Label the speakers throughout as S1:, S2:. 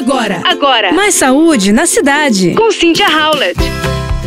S1: Agora,
S2: agora.
S1: Mais saúde na cidade.
S2: Com Cynthia Howlett.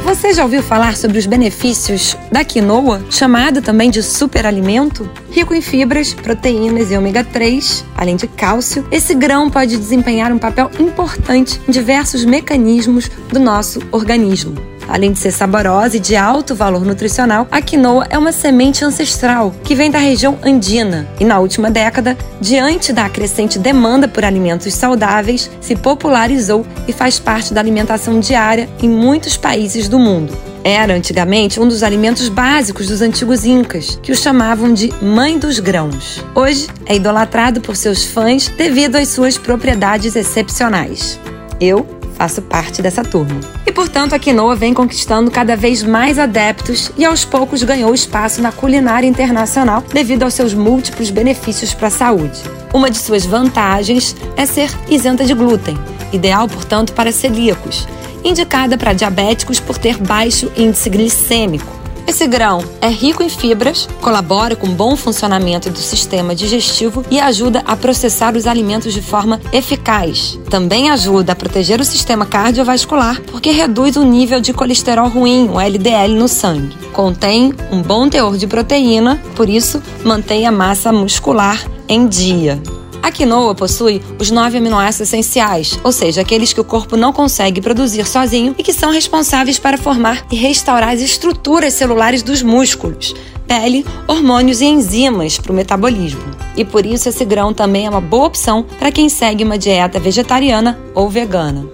S3: Você já ouviu falar sobre os benefícios da quinoa, chamado também de superalimento? Rico em fibras, proteínas e ômega 3, além de cálcio, esse grão pode desempenhar um papel importante em diversos mecanismos do nosso organismo. Além de ser saborosa e de alto valor nutricional, a quinoa é uma semente ancestral que vem da região andina e, na última década, diante da crescente demanda por alimentos saudáveis, se popularizou e faz parte da alimentação diária em muitos países do mundo. Era antigamente um dos alimentos básicos dos antigos incas, que o chamavam de mãe dos grãos. Hoje é idolatrado por seus fãs devido às suas propriedades excepcionais. Eu faço parte dessa turma. E portanto, a quinoa vem conquistando cada vez mais adeptos e aos poucos ganhou espaço na culinária internacional devido aos seus múltiplos benefícios para a saúde. Uma de suas vantagens é ser isenta de glúten, ideal, portanto, para celíacos, indicada para diabéticos por ter baixo índice glicêmico esse grão é rico em fibras, colabora com o bom funcionamento do sistema digestivo e ajuda a processar os alimentos de forma eficaz. Também ajuda a proteger o sistema cardiovascular porque reduz o nível de colesterol ruim, o LDL, no sangue. Contém um bom teor de proteína, por isso mantém a massa muscular em dia. A quinoa possui os nove aminoácidos essenciais, ou seja, aqueles que o corpo não consegue produzir sozinho e que são responsáveis para formar e restaurar as estruturas celulares dos músculos, pele, hormônios e enzimas para o metabolismo. E por isso esse grão também é uma boa opção para quem segue uma dieta vegetariana ou vegana.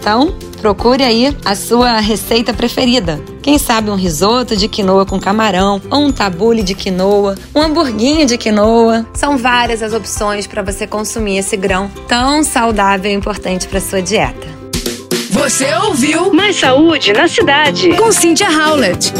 S3: Então, procure aí a sua receita preferida. Quem sabe um risoto de quinoa com camarão, ou um tabule de quinoa, um hamburguinho de quinoa. São várias as opções para você consumir esse grão tão saudável e importante para sua dieta.
S1: Você ouviu
S2: Mais Saúde na Cidade
S1: com Cynthia Howlett.